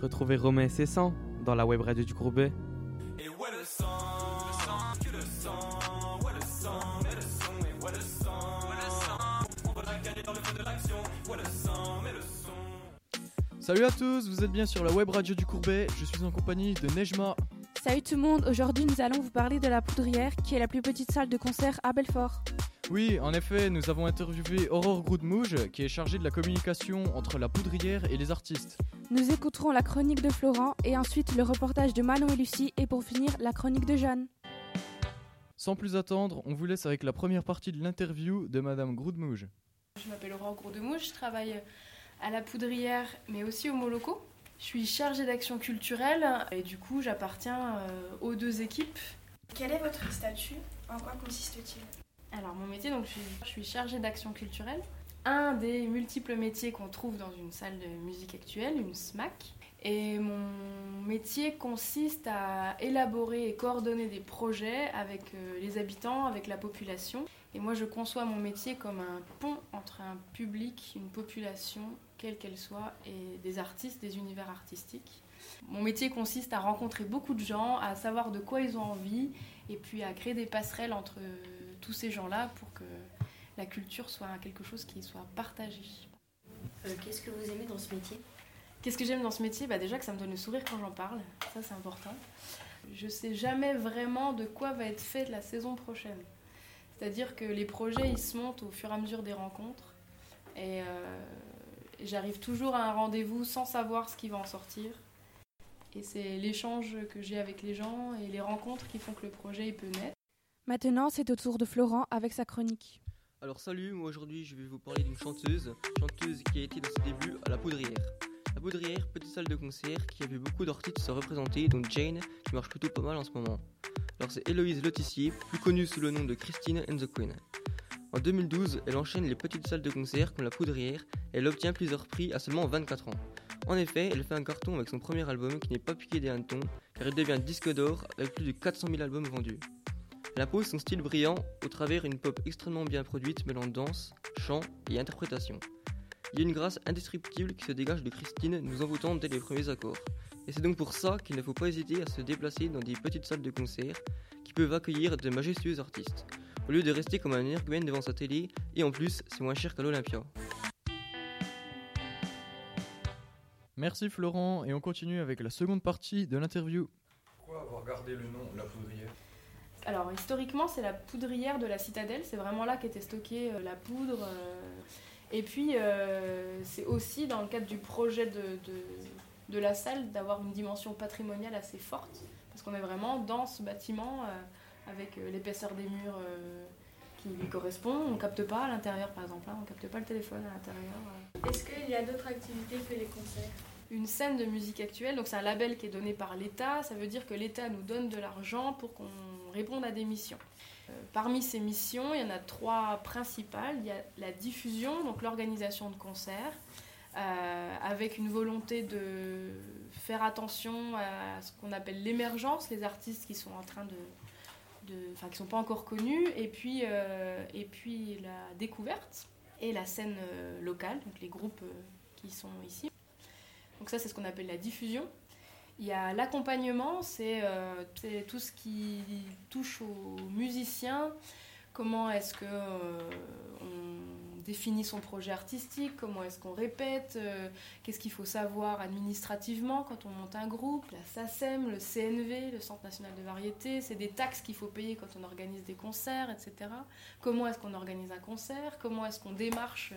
Retrouvez Romain et ses sangs dans la web radio du Groupe B. Salut à tous, vous êtes bien sur la web radio du Courbet. Je suis en compagnie de Nejma. Salut tout le monde, aujourd'hui nous allons vous parler de la Poudrière, qui est la plus petite salle de concert à Belfort. Oui, en effet, nous avons interviewé Aurore Groudmouge, qui est chargée de la communication entre la Poudrière et les artistes. Nous écouterons la chronique de Florent et ensuite le reportage de Manon et Lucie et pour finir la chronique de Jeanne. Sans plus attendre, on vous laisse avec la première partie de l'interview de Madame Groudmouge. Je m'appelle Aurore Groudemouche, je travaille à la Poudrière mais aussi au Moloco. Je suis chargée d'action culturelle et du coup j'appartiens euh, aux deux équipes. Quel est votre statut? En quoi consiste-t-il? Alors mon métier, donc je suis, je suis chargée d'action culturelle. Un des multiples métiers qu'on trouve dans une salle de musique actuelle, une SMAC. Et mon métier consiste à élaborer et coordonner des projets avec euh, les habitants, avec la population. Et moi, je conçois mon métier comme un pont entre un public, une population, quelle qu'elle soit, et des artistes, des univers artistiques. Mon métier consiste à rencontrer beaucoup de gens, à savoir de quoi ils ont envie, et puis à créer des passerelles entre tous ces gens-là pour que la culture soit quelque chose qui soit partagé. Euh, Qu'est-ce que vous aimez dans ce métier? Qu'est-ce que j'aime dans ce métier? Bah Déjà que ça me donne le sourire quand j'en parle, ça c'est important. Je sais jamais vraiment de quoi va être fait la saison prochaine. C'est-à-dire que les projets ils se montent au fur et à mesure des rencontres et, euh, et j'arrive toujours à un rendez-vous sans savoir ce qui va en sortir. Et c'est l'échange que j'ai avec les gens et les rencontres qui font que le projet il peut naître. Maintenant, c'est au tour de Florent avec sa chronique. Alors salut, moi aujourd'hui je vais vous parler d'une chanteuse, chanteuse qui a été dans ses débuts à la Poudrière. La Poudrière, petite salle de concert qui a vu beaucoup d'artistes se représenter, dont Jane, qui marche plutôt pas mal en ce moment. Alors c'est Héloïse Lotissier, plus connue sous le nom de Christine and the Queen. En 2012, elle enchaîne les petites salles de concert comme la Poudrière et elle obtient plusieurs prix à seulement 24 ans. En effet, elle fait un carton avec son premier album qui n'est pas piqué des hannetons car il devient disque d'or avec plus de 400 000 albums vendus. Elle impose son style brillant au travers une pop extrêmement bien produite mêlant danse, chant et interprétation. Il y a une grâce indescriptible qui se dégage de Christine nous envoûtant dès les premiers accords. Et c'est donc pour ça qu'il ne faut pas hésiter à se déplacer dans des petites salles de concert qui peuvent accueillir de majestueux artistes, au lieu de rester comme un ergumène devant sa télé, et en plus c'est moins cher qu'à l'Olympia. Merci Florent, et on continue avec la seconde partie de l'interview. Pourquoi avoir gardé le nom La Poudrière? Alors historiquement, c'est la poudrière de la citadelle. C'est vraiment là qu'était stockée euh, la poudre. euh. Et puis, euh, c'est aussi dans le cadre du projet de, de- de la salle d'avoir une dimension patrimoniale assez forte. Parce qu'on est vraiment dans ce bâtiment avec l'épaisseur des murs qui lui correspond. On capte pas à l'intérieur, par exemple. hein. on capte pas le téléphone à l'intérieur. Est-ce qu'il y a d'autres activités que les concerts? Une scène de musique actuelle. Donc c'est un label qui est donné par l'État. Ça veut dire que l'État nous donne de l'argent pour qu'on réponde à des missions. Euh, parmi ces missions, il y en a trois principales. Il y a la diffusion, donc l'organisation de concerts, euh, avec une volonté de faire attention à ce qu'on appelle l'émergence, les artistes qui sont en train de, enfin qui sont pas encore connus, et puis euh, et puis la découverte et la scène locale, donc les groupes qui sont ici. Donc ça, c'est ce qu'on appelle la diffusion. Il y a l'accompagnement, c'est euh, c'est tout ce qui touche aux musiciens. Comment est-ce que euh, on définit son projet artistique? Comment est-ce qu'on répète euh, Qu'est-ce qu'il faut savoir administrativement quand on monte un groupe? La SACEM, le CNV, le Centre national de variété, c'est des taxes qu'il faut payer quand on organise des concerts, etc. Comment est-ce qu'on organise un concert? Comment est-ce qu'on démarche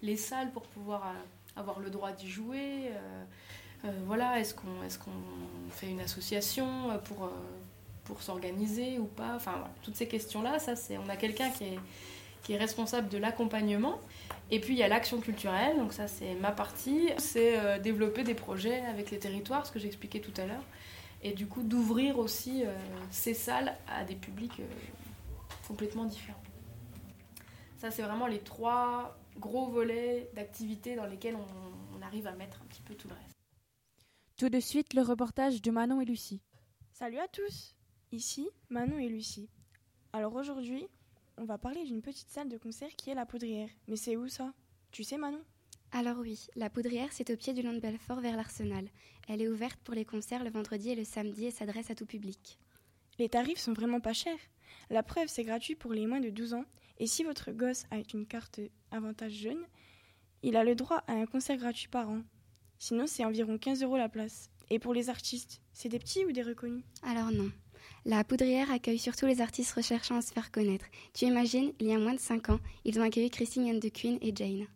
les salles pour pouvoir avoir le droit d'y jouer voilà, est-ce qu'on est fait une association euh, pour, euh, pour s'organiser ou pas? Enfin, voilà, toutes ces questions-là, ça, c'est, on a quelqu'un qui est, qui est responsable de l'accompagnement. Et puis, il y a l'action culturelle, donc ça, c'est ma partie. C'est euh, développer des projets avec les territoires, ce que j'expliquais tout à l'heure. Et du coup, d'ouvrir aussi euh, ces salles à des publics euh, complètement différents. Ça, c'est vraiment les trois gros volets d'activités dans lesquels on, on arrive à mettre un petit peu tout le reste. Tout de suite, le reportage de Manon et Lucie. Salut à tous Ici, Manon et Lucie. Alors aujourd'hui, on va parler d'une petite salle de concert qui est la Poudrière. Mais c'est où ça? Tu sais Manon? Alors oui, la poudrière, c'est au pied du long de Belfort vers l'Arsenal. Elle est ouverte pour les concerts le vendredi et le samedi et s'adresse à tout public. Les tarifs sont vraiment pas chers. La preuve, c'est gratuit pour les moins de 12 ans. Et si votre gosse a une carte avantage jeune, il a le droit à un concert gratuit par an. Sinon, c'est environ 15 euros la place. Et pour les artistes, c'est des petits ou des reconnus? Alors non. La poudrière accueille surtout les artistes recherchant à se faire connaître. Tu imagines, il y a moins de 5 ans, ils ont accueilli Christine Anne de Queen et Jane.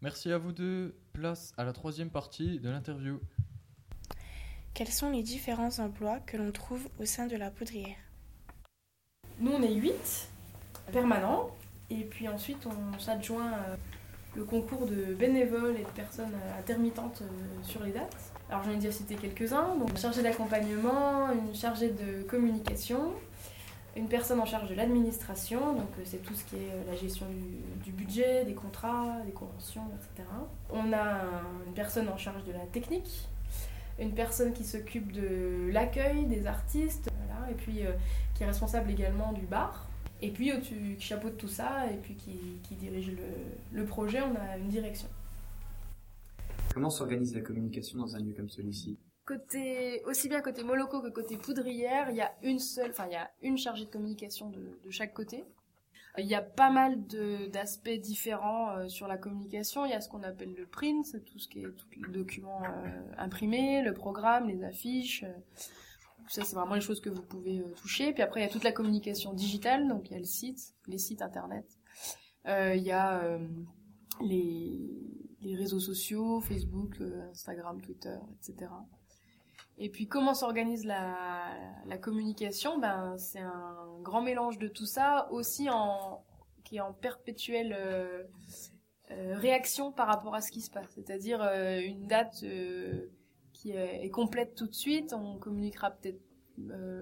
Merci à vous deux. Place à la troisième partie de l'interview. Quels sont les différents emplois que l'on trouve au sein de la poudrière? Nous, on est 8 permanents. Et puis ensuite, on s'adjoint euh, le concours de bénévoles et de personnes euh, intermittentes euh, sur les dates. Alors, j'en ai déjà cité quelques-uns. Donc, chargé d'accompagnement, une chargée de communication, une personne en charge de l'administration, donc c'est tout ce qui est la gestion du, budget, des contrats, des conventions, etc. On a une personne en charge de la technique, une personne qui s'occupe de l'accueil des artistes, et puis euh, qui est responsable également du bar. Et puis au-dessus, qui chapeaute tout ça et puis qui, qui dirige le, le, projet, on a une direction. Comment s'organise la communication dans un lieu comme celui-ci? Côté, aussi bien côté Moloko que côté Poudrière, il y a une seule, enfin il y a une chargée de communication de, de chaque côté. Il y a pas mal d'aspects différents euh, sur la communication. Il y a ce qu'on appelle le print, c'est tout ce qui est tous les documents euh, imprimés, le programme, les affiches. Euh, ça, c'est vraiment les choses que vous pouvez euh, toucher. Puis après, il y a toute la communication digitale, donc il y a le site, les sites internet. Euh, il y a les, les, réseaux sociaux, Facebook, Instagram, Twitter, etc. Et puis comment s'organise la, communication? Ben c'est un grand mélange de tout ça, aussi qui est en perpétuelle euh, euh, réaction par rapport à ce qui se passe. C'est-à-dire euh, une date est, complète tout de suite, on communiquera peut-être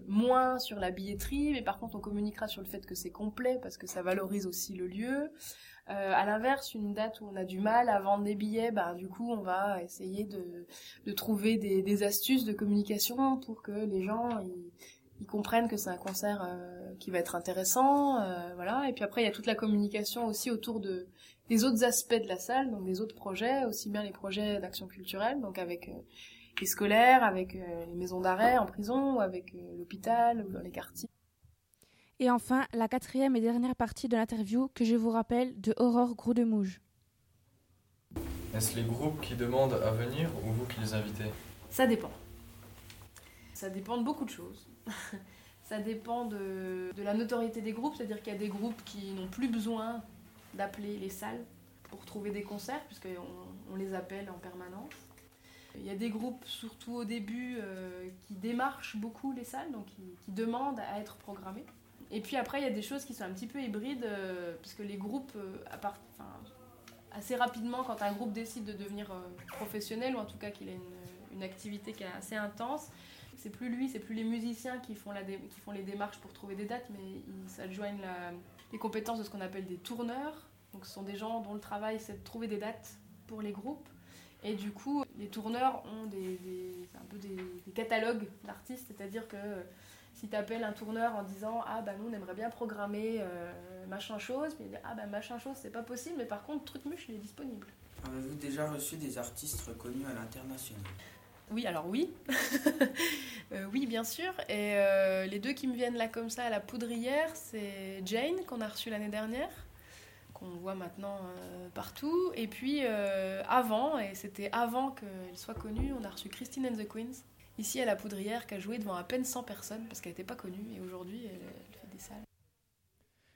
moins sur la billetterie, mais par contre on communiquera sur le fait que c'est complet parce que ça valorise aussi le lieu. Euh, à l'inverse, une date où on a du mal à vendre des billets, bah, du coup, on va essayer de, trouver des, astuces de communication pour que les gens ils, comprennent que c'est un concert euh, qui va être intéressant, euh, voilà. Et puis après, il y a toute la communication aussi autour de des autres aspects de la salle, donc des autres projets, aussi bien les projets d'action culturelle, donc avec euh, les scolaires, avec euh, les maisons d'arrêt en prison, ou avec l'hôpital, ou dans les quartiers. Et enfin, la quatrième et dernière partie de l'interview que je vous rappelle de Aurore Groudemouge. Est-ce les groupes qui demandent à venir ou vous qui les invitez? Ça dépend. Ça dépend de beaucoup de choses. Ça dépend de, de, la notoriété des groupes, c'est-à-dire qu'il y a des groupes qui n'ont plus besoin d'appeler les salles pour trouver des concerts, puisqu'on on les appelle en permanence. Il y a des groupes, surtout au début, euh, qui démarchent beaucoup les salles, donc qui, demandent à être programmés. Et puis après, il y a des choses qui sont un petit peu hybrides, euh, parce que les groupes, euh, assez rapidement, quand un groupe décide de devenir euh, professionnel, ou en tout cas qu'il a une, activité qui est assez intense, c'est plus lui, c'est plus les musiciens qui font, qui font les démarches pour trouver des dates, mais ils s'adjoignent les compétences de ce qu'on appelle des tourneurs. Donc ce sont des gens dont le travail c'est de trouver des dates pour les groupes. Et du coup, les tourneurs ont des, des un peu des, des catalogues d'artistes, c'est-à-dire que si tu appelles un tourneur en disant ah bah nous on aimerait bien programmer euh, machin chose, puis il dit ah bah machin chose c'est pas possible, mais par contre Trucmuche il est disponible. Avez-vous déjà reçu des artistes reconnus à l'international? Oui, alors oui. euh, oui, bien sûr. Et euh, les deux qui me viennent là comme ça à la poudrière, c'est Jane qu'on a reçu l'année dernière, qu'on voit maintenant euh, partout. Et puis avant, et c'était avant qu'elle soit connue, on a reçu Christine and the Queens ici à la Poudrière qui a joué devant à peine 100 personnes parce qu'elle n'était pas connue et aujourd'hui elle, elle, fait des salles.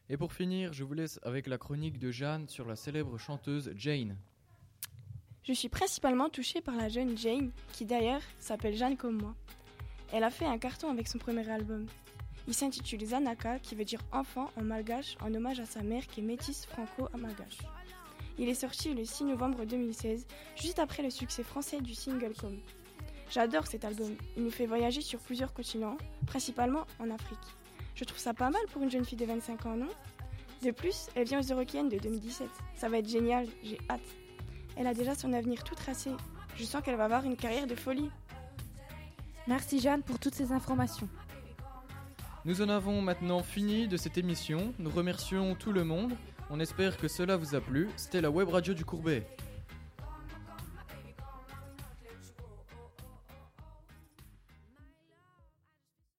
Et pour finir, je vous laisse avec la chronique de Jeanne sur la célèbre chanteuse Jane. Je suis principalement touchée par la jeune Jane, qui d'ailleurs s'appelle Jeanne comme moi. Elle a fait un carton avec son premier album. Il s'intitule Zanaka, qui veut dire enfant en malgache, en hommage à sa mère qui est métisse franco-malgache. Il est sorti le 6 novembre 2016, juste après le succès français du single Com. J'adore cet album. Il nous fait voyager sur plusieurs continents, principalement en Afrique. Je trouve ça pas mal pour une jeune fille de 25 ans, non? De plus, elle vient aux Eurokéennes de 2017. Ça va être génial, j'ai hâte. Elle a déjà son avenir tout tracé. Je sens qu'elle va avoir une carrière de folie. Merci Jeanne pour toutes ces informations. Nous en avons maintenant fini de cette émission. Nous remercions tout le monde. On espère que cela vous a plu. C'était la web radio du Courbet.